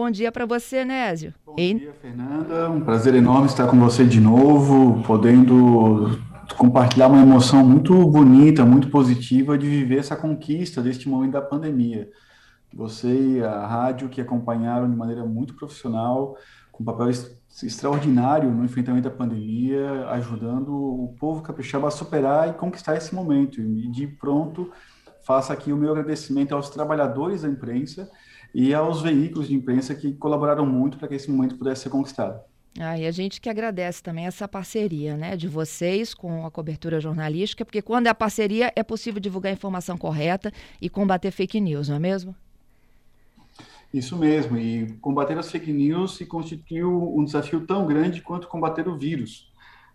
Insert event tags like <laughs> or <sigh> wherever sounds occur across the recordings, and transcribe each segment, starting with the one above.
bom dia para você, Nésio. Bom e... dia, Fernanda. Um prazer enorme estar com você de novo, podendo compartilhar uma emoção muito bonita, muito positiva de viver essa conquista deste momento da pandemia. Você e a rádio que acompanharam de maneira muito profissional, com papel extraordinário no enfrentamento da pandemia, ajudando o povo capixaba a superar e conquistar esse momento. E de pronto, faço aqui o meu agradecimento aos trabalhadores da imprensa e aos veículos de imprensa que colaboraram muito para que esse momento pudesse ser conquistado. Ah, e a gente que agradece também essa parceria né, de vocês com a cobertura jornalística, porque quando é a parceria é possível divulgar a informação correta e combater fake news, não é mesmo? Isso mesmo, e combater as fake news se constituiu um desafio tão grande quanto combater o vírus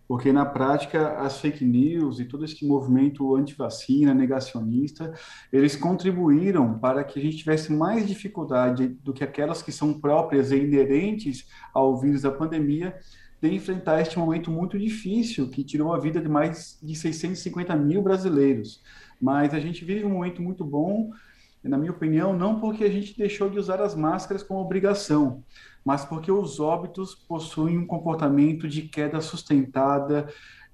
porque na prática as fake news e todo esse movimento anti-vacina, negacionista, eles contribuíram para que a gente tivesse mais dificuldade do que aquelas que são próprias e inerentes ao vírus da pandemia de enfrentar este momento muito difícil que tirou a vida de mais de 650 mil brasileiros. Mas a gente vive um momento muito bom, na minha opinião, não porque a gente deixou de usar as máscaras como obrigação, mas porque os óbitos possuem um comportamento de queda sustentada,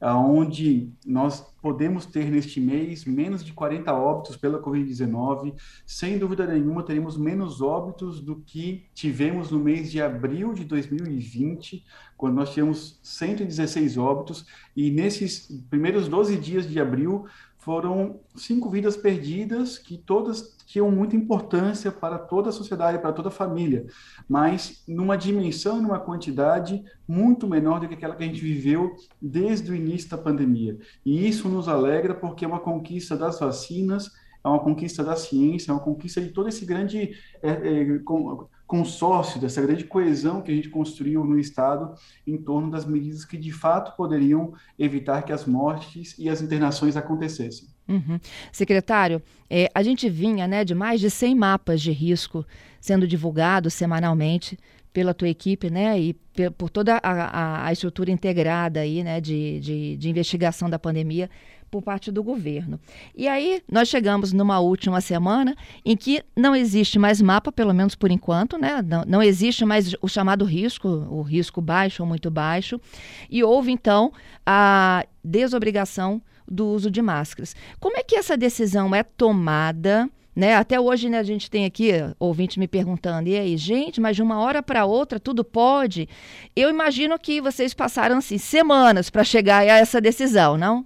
onde nós podemos ter neste mês menos de 40 óbitos pela Covid-19. Sem dúvida nenhuma, teremos menos óbitos do que tivemos no mês de abril de 2020, quando nós tivemos 116 óbitos, e nesses primeiros 12 dias de abril foram cinco vidas perdidas que todas tinham muita importância para toda a sociedade, para toda a família, mas numa dimensão numa quantidade muito menor do que aquela que a gente viveu desde o início da pandemia. E isso nos alegra porque é uma conquista das vacinas, é uma conquista da ciência, é uma conquista de todo esse grande é, é, consórcio, dessa grande coesão que a gente construiu no Estado em torno das medidas que de fato poderiam evitar que as mortes e as internações acontecessem. Uhum. Secretário, é, a gente vinha né, de mais de 100 mapas de risco sendo divulgados semanalmente pela tua equipe, né, e por toda a, a, estrutura integrada aí, né, de, de, de investigação da pandemia por parte do governo. E aí nós chegamos numa última semana em que não existe mais mapa, pelo menos por enquanto, né? Não, não existe mais o chamado risco, o risco baixo ou muito baixo, e houve então a desobrigação do uso de máscaras. Como é que essa decisão é tomada? Né? Até hoje né, a gente tem aqui ouvinte me perguntando, e aí, gente, mas de uma hora para outra tudo pode? Eu imagino que vocês passaram assim, semanas para chegar a essa decisão, não?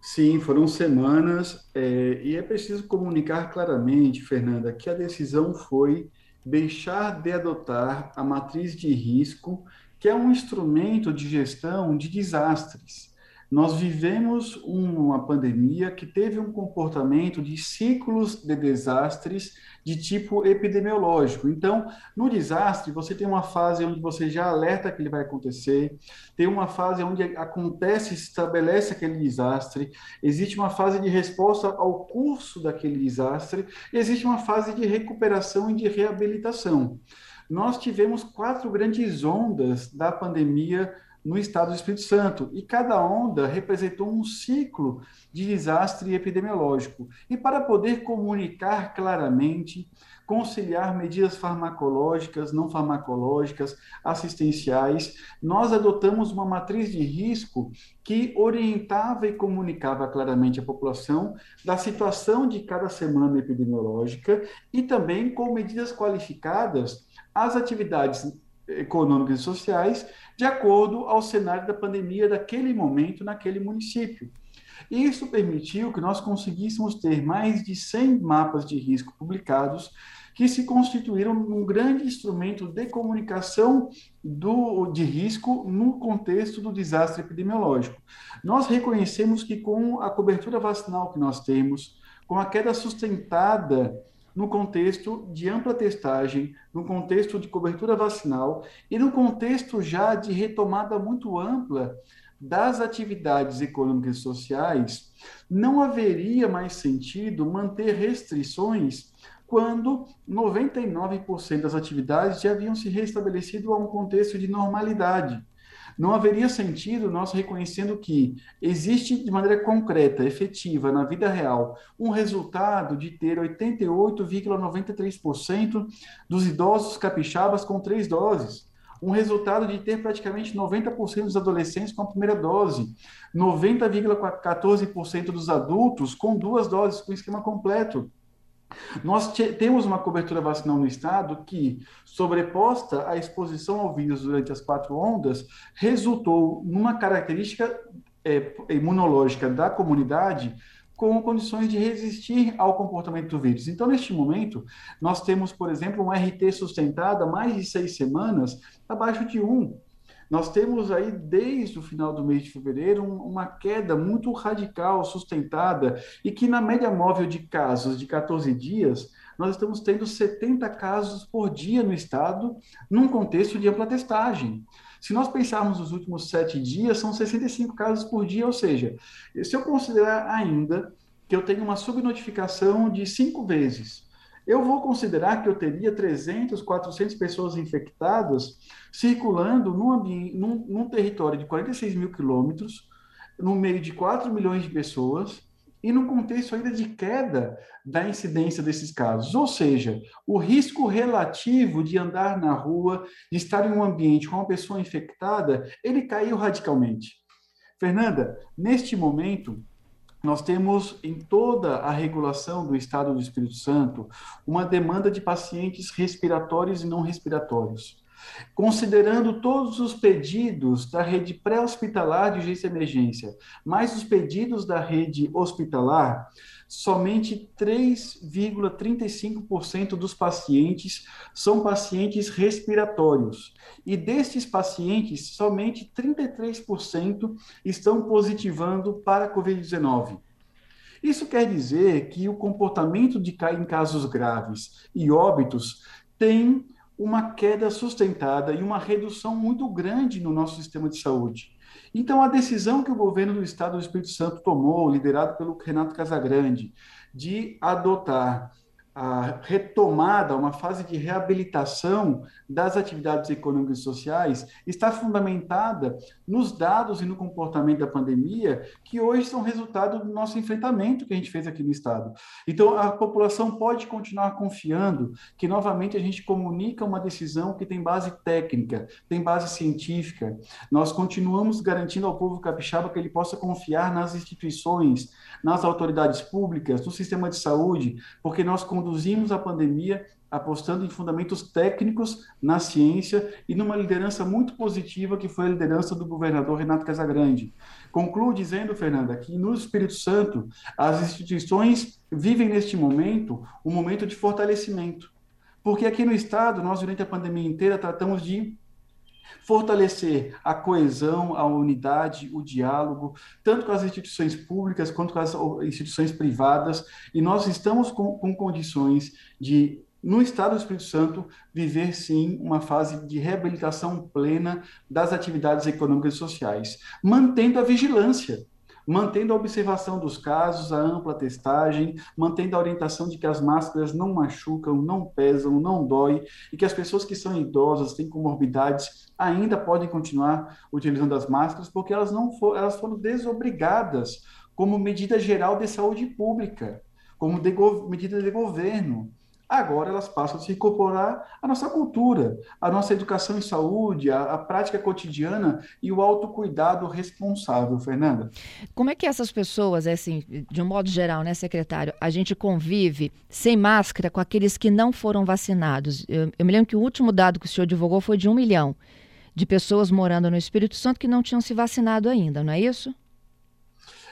Sim, foram semanas, é, e é preciso comunicar claramente, Fernanda, que a decisão foi deixar de adotar a matriz de risco, que é um instrumento de gestão de desastres. Nós vivemos uma pandemia que teve um comportamento de ciclos de desastres de tipo epidemiológico. Então, no desastre, você tem uma fase onde você já alerta que ele vai acontecer, tem uma fase onde acontece, estabelece aquele desastre, existe uma fase de resposta ao curso daquele desastre, e existe uma fase de recuperação e de reabilitação. Nós tivemos quatro grandes ondas da pandemia no estado do Espírito Santo, e cada onda representou um ciclo de desastre epidemiológico. E para poder comunicar claramente, conciliar medidas farmacológicas, não farmacológicas, assistenciais, nós adotamos uma matriz de risco que orientava e comunicava claramente à população da situação de cada semana epidemiológica e também com medidas qualificadas as atividades econômicas e sociais de acordo ao cenário da pandemia daquele momento naquele município. Isso permitiu que nós conseguíssemos ter mais de 100 mapas de risco publicados que se constituíram um grande instrumento de comunicação do, de risco no contexto do desastre epidemiológico. Nós reconhecemos que com a cobertura vacinal que nós temos, com a queda sustentada no contexto de ampla testagem, no contexto de cobertura vacinal e no contexto já de retomada muito ampla das atividades econômicas e sociais, não haveria mais sentido manter restrições quando 99% das atividades já haviam se restabelecido a um contexto de normalidade. Não haveria sentido nós reconhecendo que existe de maneira concreta, efetiva, na vida real, um resultado de ter 88,93% dos idosos capixabas com três doses um resultado de ter praticamente 90% dos adolescentes com a primeira dose, 90,14% dos adultos com duas doses, com esquema completo. Nós temos uma cobertura vacinal no estado que, sobreposta à exposição ao vírus durante as quatro ondas, resultou numa característica é, imunológica da comunidade com condições de resistir ao comportamento do vírus. Então, neste momento, nós temos, por exemplo, um RT sustentado há mais de seis semanas abaixo de um. Nós temos aí, desde o final do mês de fevereiro, uma queda muito radical, sustentada, e que na média móvel de casos de 14 dias, nós estamos tendo 70 casos por dia no estado, num contexto de ampla testagem. Se nós pensarmos nos últimos sete dias, são 65 casos por dia, ou seja, se eu considerar ainda que eu tenho uma subnotificação de cinco vezes, eu vou considerar que eu teria 300, 400 pessoas infectadas circulando num, ambiente, num, num território de 46 mil quilômetros, no meio de 4 milhões de pessoas, e no contexto ainda de queda da incidência desses casos. Ou seja, o risco relativo de andar na rua, de estar em um ambiente com uma pessoa infectada, ele caiu radicalmente. Fernanda, neste momento, nós temos em toda a regulação do Estado do Espírito Santo uma demanda de pacientes respiratórios e não respiratórios. Considerando todos os pedidos da rede pré-hospitalar de urgência e emergência, mais os pedidos da rede hospitalar, somente 3,35% dos pacientes são pacientes respiratórios. E destes pacientes, somente 33% estão positivando para a Covid-19. Isso quer dizer que o comportamento de em casos graves e óbitos tem uma queda sustentada e uma redução muito grande no nosso sistema de saúde. Então, a decisão que o governo do Estado do Espírito Santo tomou, liderado pelo Renato Casagrande, de adotar a retomada, uma fase de reabilitação das atividades econômicas e sociais está fundamentada nos dados e no comportamento da pandemia, que hoje são resultado do nosso enfrentamento que a gente fez aqui no Estado. Então, a população pode continuar confiando que, novamente, a gente comunica uma decisão que tem base técnica, tem base científica. Nós continuamos garantindo ao povo capixaba que ele possa confiar nas instituições, nas autoridades públicas, no sistema de saúde, porque nós conduzimos a pandemia apostando em fundamentos técnicos na ciência e numa liderança muito positiva que foi a liderança do governador Renato Casagrande. Concluo dizendo, Fernanda, que no Espírito Santo as instituições vivem neste momento um momento de fortalecimento. Porque aqui no estado nós durante a pandemia inteira tratamos de fortalecer a coesão, a unidade, o diálogo, tanto com as instituições públicas quanto com as instituições privadas, e nós estamos com, com condições de no Estado do Espírito Santo, viver sim uma fase de reabilitação plena das atividades econômicas e sociais, mantendo a vigilância mantendo a observação dos casos, a ampla testagem, mantendo a orientação de que as máscaras não machucam, não pesam, não dói, e que as pessoas que são idosas, têm comorbidades, ainda podem continuar utilizando as máscaras, porque elas não for, elas foram desobrigadas como medida geral de saúde pública, como de, medida de governo agora elas passam a se incorporar à nossa cultura, à nossa educação em saúde, à, à, prática cotidiana e o autocuidado responsável, Fernanda. Como é que essas pessoas, é assim, de um modo geral, né, secretário, a gente convive sem máscara com aqueles que não foram vacinados? Eu, eu me lembro que o último dado que o senhor divulgou foi de um milhão de pessoas morando no Espírito Santo que não tinham se vacinado ainda, não é isso?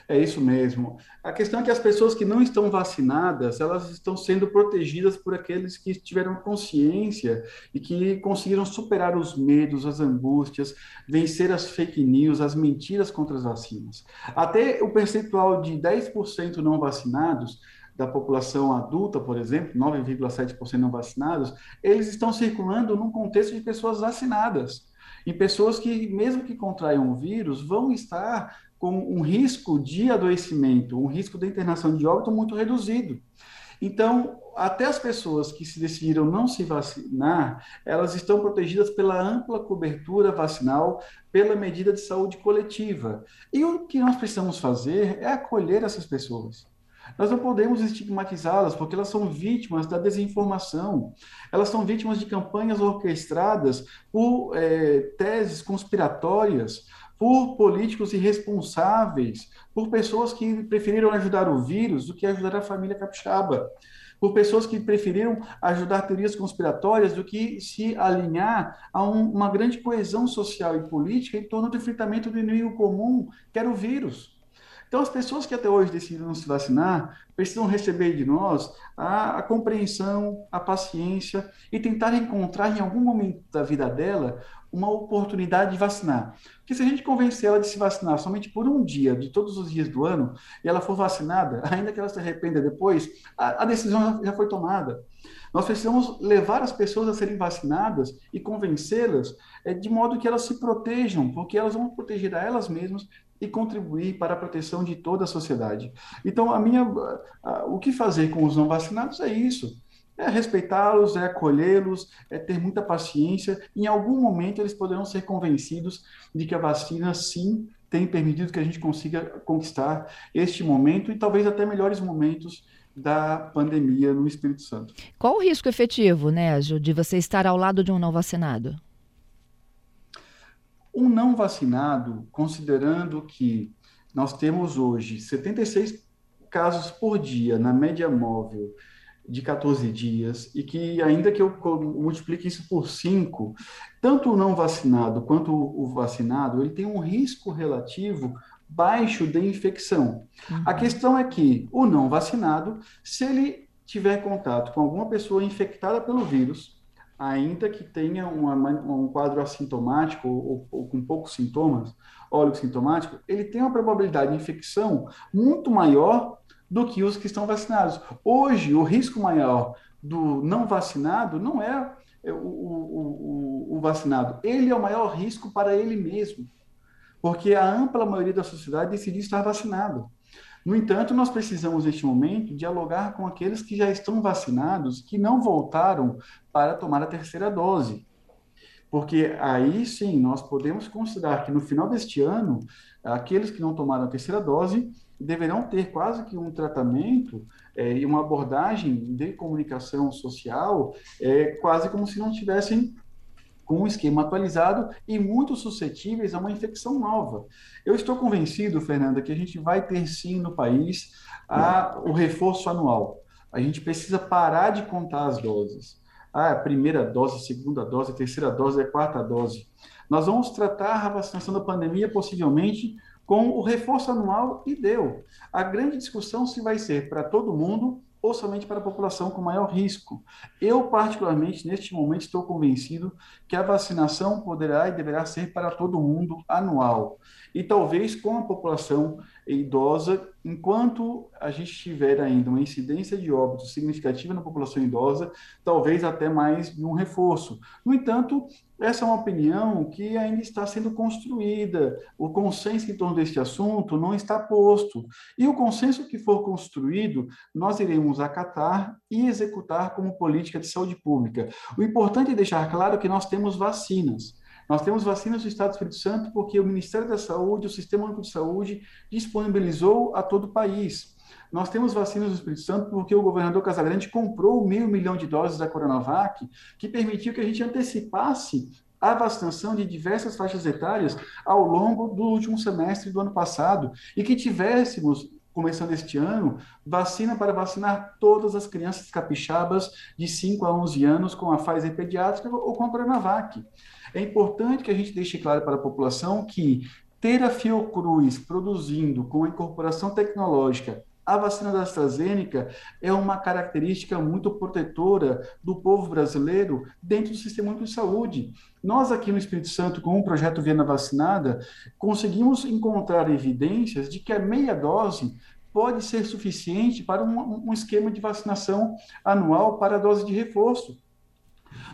É isso mesmo. A questão é que as pessoas que não estão vacinadas, elas estão sendo protegidas por aqueles que tiveram consciência e que conseguiram superar os medos, as angústias, vencer as fake news, as mentiras contra as vacinas. Até o percentual de 10% não vacinados da população adulta, por exemplo, 9,7% não vacinados, eles estão circulando num contexto de pessoas vacinadas. E pessoas que, mesmo que contraiam o vírus, vão estar com um risco de adoecimento, um risco de internação de óbito muito reduzido. Então, até as pessoas que se decidiram não se vacinar, elas estão protegidas pela ampla cobertura vacinal, pela medida de saúde coletiva. E o que nós precisamos fazer é acolher essas pessoas. Nós não podemos estigmatizá-las, porque elas são vítimas da desinformação, elas são vítimas de campanhas orquestradas por é, teses conspiratórias, por políticos irresponsáveis, por pessoas que preferiram ajudar o vírus do que ajudar a família capixaba, por pessoas que preferiram ajudar teorias conspiratórias do que se alinhar a um, uma grande coesão social e política em torno do enfrentamento do inimigo comum, que era o vírus. Então, as pessoas que até hoje decidiram se vacinar precisam receber de nós a, a, compreensão, a paciência e tentar encontrar em algum momento da vida dela uma oportunidade de vacinar. Porque se a gente convencer ela de se vacinar somente por um dia, de todos os dias do ano, e ela for vacinada, <laughs> ainda que ela se arrependa depois, a, a decisão já foi tomada. Nós precisamos levar as pessoas a serem vacinadas e convencê-las é, de modo que elas se protejam, porque elas vão proteger a elas mesmas e contribuir para a proteção de toda a sociedade. Então, a minha, a, o que fazer com os não vacinados é isso é respeitá-los, é acolhê-los, é ter muita paciência. Em algum momento eles poderão ser convencidos de que a vacina sim tem permitido que a gente consiga conquistar este momento e talvez até melhores momentos da pandemia no Espírito Santo. Qual o risco efetivo, Nésio, de você estar ao lado de um não vacinado? Um não vacinado, considerando que nós temos hoje 76 casos por dia na média móvel de 14 dias e que, ainda que eu multiplique isso por 5, tanto o não vacinado quanto o vacinado, ele tem um risco relativo baixo de infecção. Uhum. A questão é que o não vacinado, se ele tiver contato com alguma pessoa infectada pelo vírus, ainda que tenha uma, um quadro assintomático ou, ou com poucos sintomas, sintomático, ele tem uma probabilidade de infecção muito maior do que os que estão vacinados. Hoje, o risco maior do não vacinado não é o, o, o, o vacinado, ele é o maior risco para ele mesmo, porque a ampla maioria da sociedade decidiu estar vacinado. No entanto, nós precisamos, neste momento, dialogar com aqueles que já estão vacinados, que não voltaram para tomar a terceira dose. Porque aí sim nós podemos considerar que no final deste ano, aqueles que não tomaram a terceira dose deverão ter quase que um tratamento é, e uma abordagem de comunicação social é, quase como se não tivessem com um esquema atualizado e muito suscetíveis a uma infecção nova. Eu estou convencido, Fernanda, que a gente vai ter sim no país a, o reforço anual. A gente precisa parar de contar as doses. Ah, a primeira dose, a segunda dose, a terceira dose, a quarta dose. Nós vamos tratar a vacinação da pandemia possivelmente com o reforço anual e deu. A grande discussão se vai ser para todo mundo ou somente para a população com maior risco. Eu, particularmente, neste momento, estou convencido que a vacinação poderá e deverá ser para todo mundo anual. E talvez com a população idosa, enquanto a gente tiver ainda uma incidência de óbitos significativa na população idosa, talvez até mais de um reforço. No entanto, essa é uma opinião que ainda está sendo construída. O consenso em torno deste assunto não está posto. E o consenso que for construído, nós iremos acatar e executar como política de saúde pública. O importante é deixar claro que nós temos vacinas. Nós temos vacinas do Estado do Espírito Santo porque o Ministério da Saúde, o Sistema Único de Saúde, disponibilizou a todo o país. Nós temos vacinas do Espírito Santo porque o governador Casagrande comprou meio milhão de doses da Coronavac, que permitiu que a gente antecipasse a vacinação de diversas faixas etárias ao longo do último semestre do ano passado e que tivéssemos começando este ano, vacina para vacinar todas as crianças capixabas de 5 a 11 anos com a Pfizer pediátrica ou com a Coronavac. É importante que a gente deixe claro para a população que ter a Fiocruz produzindo com a incorporação tecnológica a vacina da AstraZeneca é uma característica muito protetora do povo brasileiro dentro do sistema de saúde. Nós aqui no Espírito Santo, com o projeto Viena Vacinada, conseguimos encontrar evidências de que a meia dose pode ser suficiente para um, um esquema de vacinação anual para a dose de reforço.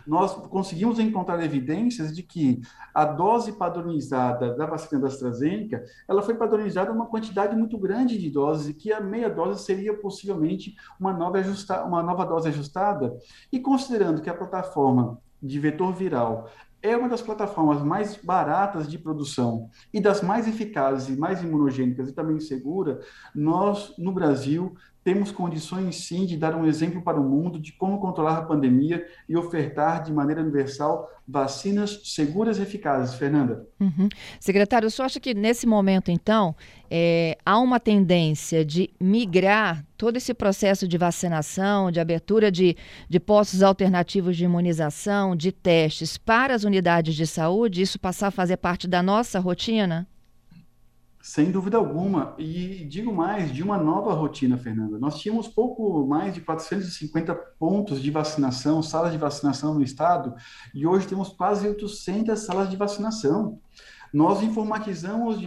Nós conseguimos encontrar evidências de que a dose padronizada da vacina da AstraZeneca, ela foi padronizada uma quantidade muito grande de doses e que a meia dose seria possivelmente uma nova, ajusta, uma nova dose ajustada. E considerando que a plataforma de vetor viral é uma das plataformas mais baratas de produção e das mais eficazes e mais imunogênicas e também segura, nós, no Brasil, temos condições sim de dar um exemplo para o mundo de como controlar a pandemia e ofertar de maneira universal vacinas seguras e eficazes. Fernanda. Uhum. Secretário, o senhor acha que nesse momento, então, é, há uma tendência de migrar todo esse processo de vacinação, de abertura de, de postos alternativos de imunização, de testes para as unidades de saúde, isso passar a fazer parte da nossa rotina? Sem dúvida alguma. E digo mais, de uma nova rotina, Fernanda. Nós tínhamos pouco mais de 450 pontos de vacinação, salas de vacinação no estado, e hoje temos quase 800 salas de vacinação. Nós informatizamos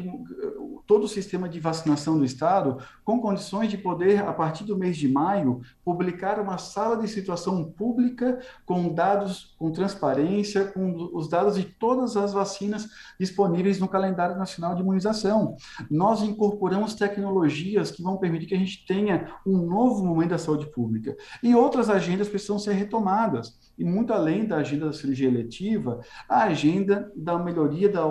todo o sistema de vacinação do Estado com condições de poder, a partir do mês de maio, publicar uma sala de situação pública com dados, com transparência, com os dados de todas as vacinas disponíveis no calendário nacional de imunização. Nós incorporamos tecnologias que vão permitir que a gente tenha um novo momento da saúde pública. E outras agendas precisam ser retomadas. E muito além da agenda da cirurgia eletiva, a agenda da melhoria da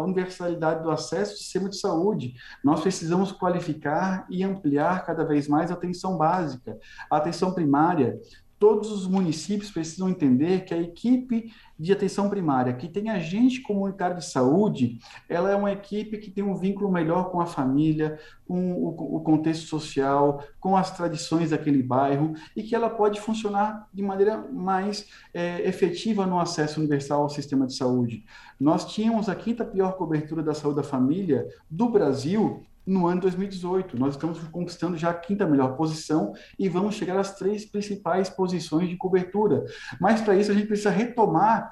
universalidade do acesso ao sistema de saúde. Nós precisamos qualificar e ampliar cada vez mais a atenção básica, a atenção primária, todos os municípios precisam entender que a equipe de atenção primária, que tem agente comunitário de saúde, ela é uma equipe que tem um vínculo melhor com a família, com o, o contexto social, com as tradições daquele bairro, e que ela pode funcionar de maneira mais é, efetiva no acesso universal ao sistema de saúde. Nós tínhamos a quinta pior cobertura da saúde da família do Brasil no ano 2018. Nós estamos conquistando já a quinta melhor posição e vamos chegar às três principais posições de cobertura. Mas para isso a gente precisa retomar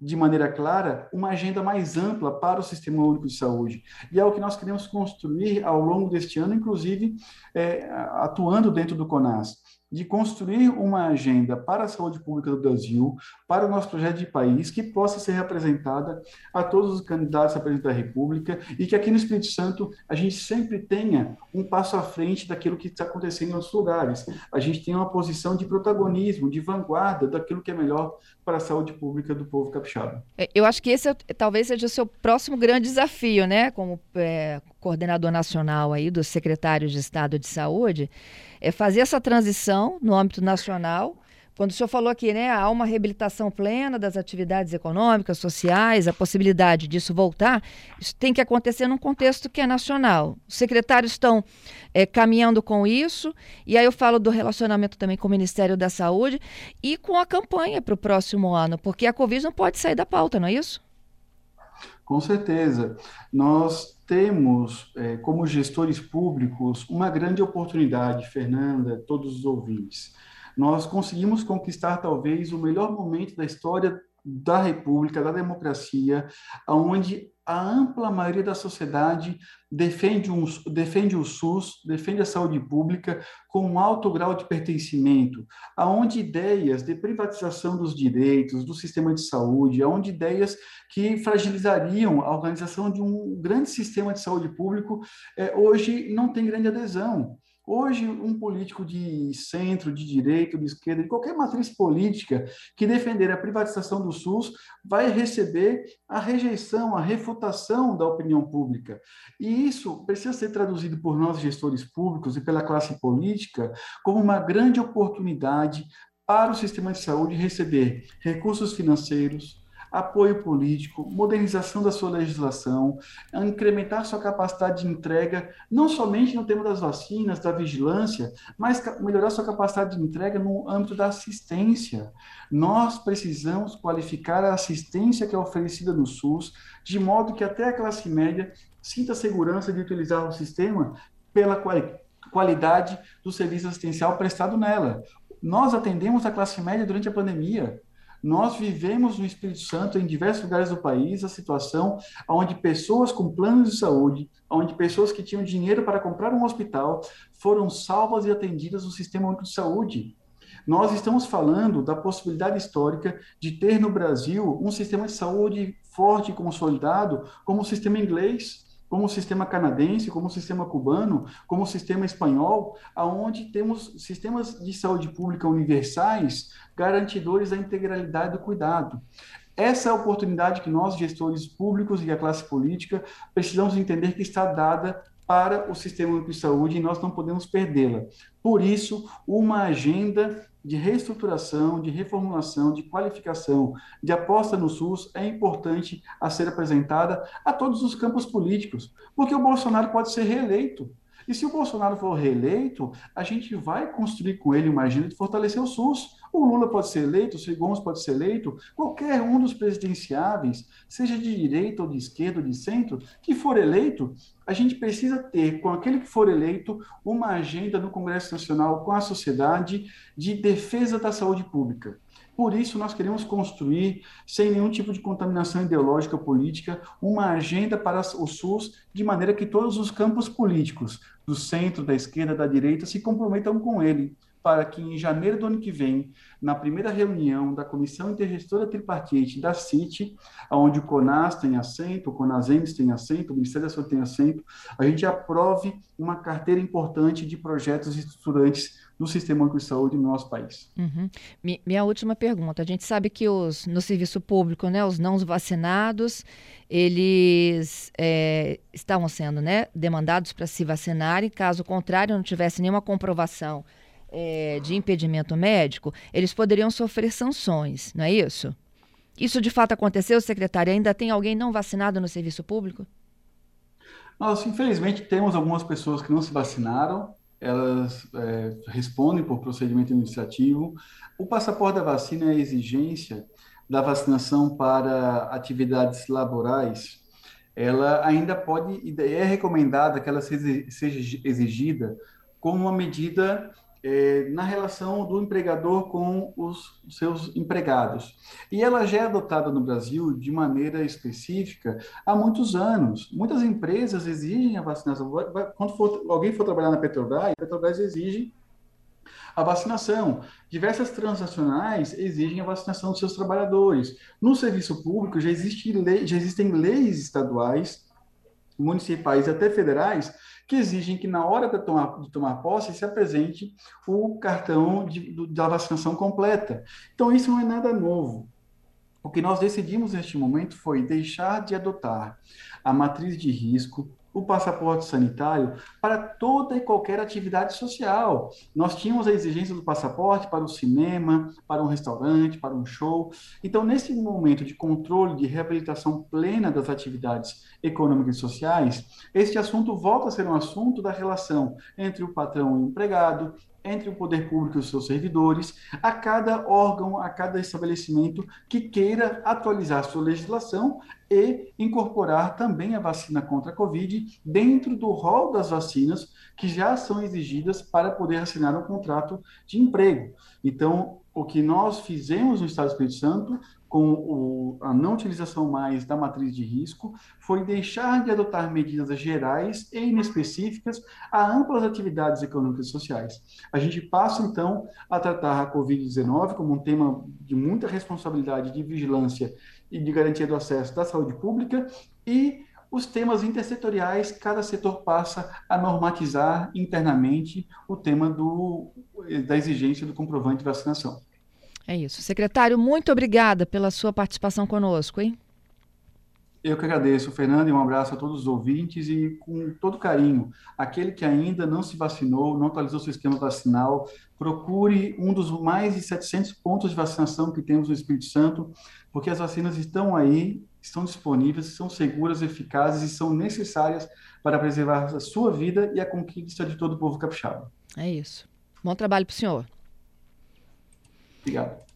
de maneira clara uma agenda mais ampla para o Sistema Único de Saúde. E é o que nós queremos construir ao longo deste ano, inclusive é, atuando dentro do CONAS de construir uma agenda para a saúde pública do Brasil, para o nosso projeto de país, que possa ser representada a todos os candidatos a presidente da República e que aqui no Espírito Santo a gente sempre tenha um passo à frente daquilo que está acontecendo em outros lugares. A gente tem uma posição de protagonismo, de vanguarda daquilo que é melhor para a saúde pública do povo capixaba. É, eu acho que esse é, talvez seja o seu próximo grande desafio, né, como é, coordenador nacional aí dos secretários de Estado de Saúde, é fazer essa transição no âmbito nacional. Quando o senhor falou aqui, né, há uma reabilitação plena das atividades econômicas, sociais, a possibilidade disso voltar, isso tem que acontecer num contexto que é nacional. Os secretários estão é, caminhando com isso, e aí eu falo do relacionamento também com o Ministério da Saúde e com a campanha para o próximo ano, porque a Covid não pode sair da pauta, não é isso? Com certeza. Nós temos, é, como gestores públicos, uma grande oportunidade, Fernanda, todos os ouvintes. Nós conseguimos conquistar talvez o melhor momento da história da República, da democracia, onde a ampla maioria da sociedade defende, um, defende o SUS, defende a saúde pública com um alto grau de pertencimento, aonde ideias de privatização dos direitos, do sistema de saúde, aonde ideias que fragilizariam a organização de um grande sistema de saúde público, é, hoje não tem grande adesão. Hoje, um político de centro, de direita, de esquerda, de qualquer matriz política que defender a privatização do SUS vai receber a rejeição, a refutação da opinião pública. E isso precisa ser traduzido por nós, gestores públicos, e pela classe política, como uma grande oportunidade para o sistema de saúde receber recursos financeiros, apoio político, modernização da sua legislação, incrementar sua capacidade de entrega, não somente no tema das vacinas, da vigilância, mas melhorar sua capacidade de entrega no âmbito da assistência. Nós precisamos qualificar a assistência que é oferecida no SUS, de modo que até a classe média sinta segurança de utilizar o sistema pela qualidade do serviço assistencial prestado nela. Nós atendemos a classe média durante a pandemia. Nós vivemos no Espírito Santo, em diversos lugares do país, a situação onde pessoas com planos de saúde, onde pessoas que tinham dinheiro para comprar um hospital, foram salvas e atendidas no Sistema Único de Saúde. Nós estamos falando da possibilidade histórica de ter no Brasil um sistema de saúde forte e consolidado como o sistema inglês, como o sistema canadense, como o sistema cubano, como o sistema espanhol, aonde temos sistemas de saúde pública universais garantidores da integralidade do cuidado. Essa é a oportunidade que nós, gestores públicos e a classe política, precisamos entender que está dada para o sistema único de saúde e nós não podemos perdê-la. Por isso, uma agenda de reestruturação, de reformulação, de qualificação, de aposta no SUS é importante a ser apresentada a todos os campos políticos, porque o Bolsonaro pode ser reeleito. E se o Bolsonaro for reeleito, a gente vai construir com ele uma agenda de fortalecer o SUS. O Lula pode ser eleito, o Ciro Gomes pode ser eleito, qualquer um dos presidenciáveis, seja de direita ou de esquerda ou de centro, que for eleito, a gente precisa ter, com aquele que for eleito, uma agenda no Congresso Nacional com a sociedade de defesa da saúde pública. Por isso, nós queremos construir, sem nenhum tipo de contaminação ideológica ou política, uma agenda para o SUS, de maneira que todos os campos políticos, do centro, da esquerda, da direita, se comprometam com ele, para que em janeiro do ano que vem, na primeira reunião da Comissão Intergestora Tripartite da CIT, onde o CONAS tem assento, o CONASEMS tem assento, o Ministério da Saúde tem assento, a gente aprove uma carteira importante de projetos estruturantes do Sistema Único de Saúde no nosso país. Uhum. Minha última pergunta. A gente sabe que os, no serviço público, né, os não vacinados, eles é, estavam sendo né, demandados para se vacinarem. Caso contrário, não tivesse nenhuma comprovação é, de impedimento médico, eles poderiam sofrer sanções, não é isso? Isso de fato aconteceu, secretária? Ainda tem alguém não vacinado no serviço público? Nós, infelizmente, temos algumas pessoas que não se vacinaram, elas é, respondem por procedimento administrativo. O passaporte da vacina é a exigência da vacinação para atividades laborais. Ela ainda pode, é recomendada que ela seja exigida como uma medida é, na relação do empregador com os seus empregados. E ela já é adotada no Brasil de maneira específica há muitos anos. Muitas empresas exigem a vacinação. Quando for, alguém for trabalhar na Petrobras, a Petrobras exige a vacinação. Diversas transnacionais exigem a vacinação dos seus trabalhadores. No serviço público já, existe lei, já existem leis estaduais, municipais e até federais que exigem que na hora de tomar, de tomar posse se apresente o cartão de, da vacinação completa. Então, isso não é nada novo. O que nós decidimos neste momento foi deixar de adotar a matriz de risco o passaporte sanitário para toda e qualquer atividade social. Nós tínhamos a exigência do passaporte para o cinema, para um restaurante, para um show. Então, nesse momento de controle, de reabilitação plena das atividades econômicas e sociais, este assunto volta a ser um assunto da relação entre o patrão e o empregado, entre o poder público e os seus servidores, a cada órgão, a cada estabelecimento que queira atualizar sua legislação e incorporar também a vacina contra a Covid dentro do rol das vacinas que já são exigidas para poder assinar um contrato de emprego. Então, o que nós fizemos no Estado do Espírito Santo com o, a não utilização mais da matriz de risco foi deixar de adotar medidas gerais e inespecíficas a amplas atividades econômicas e sociais. A gente passa, então, a tratar a Covid-19 como um tema de muita responsabilidade de vigilância e de garantia do acesso da saúde pública e os temas intersetoriais, cada setor passa a normatizar internamente o tema do, da exigência do comprovante de vacinação. É isso. Secretário, muito obrigada pela sua participação conosco, hein? Eu que agradeço, Fernando, e um abraço a todos os ouvintes e com todo carinho. Aquele que ainda não se vacinou, não atualizou seu esquema vacinal, procure um dos mais de 700 pontos de vacinação que temos no Espírito Santo, porque as vacinas estão aí, estão disponíveis, são seguras, eficazes e são necessárias para preservar a sua vida e a conquista de todo o povo capixaba. É isso. Bom trabalho para o senhor. Obrigado.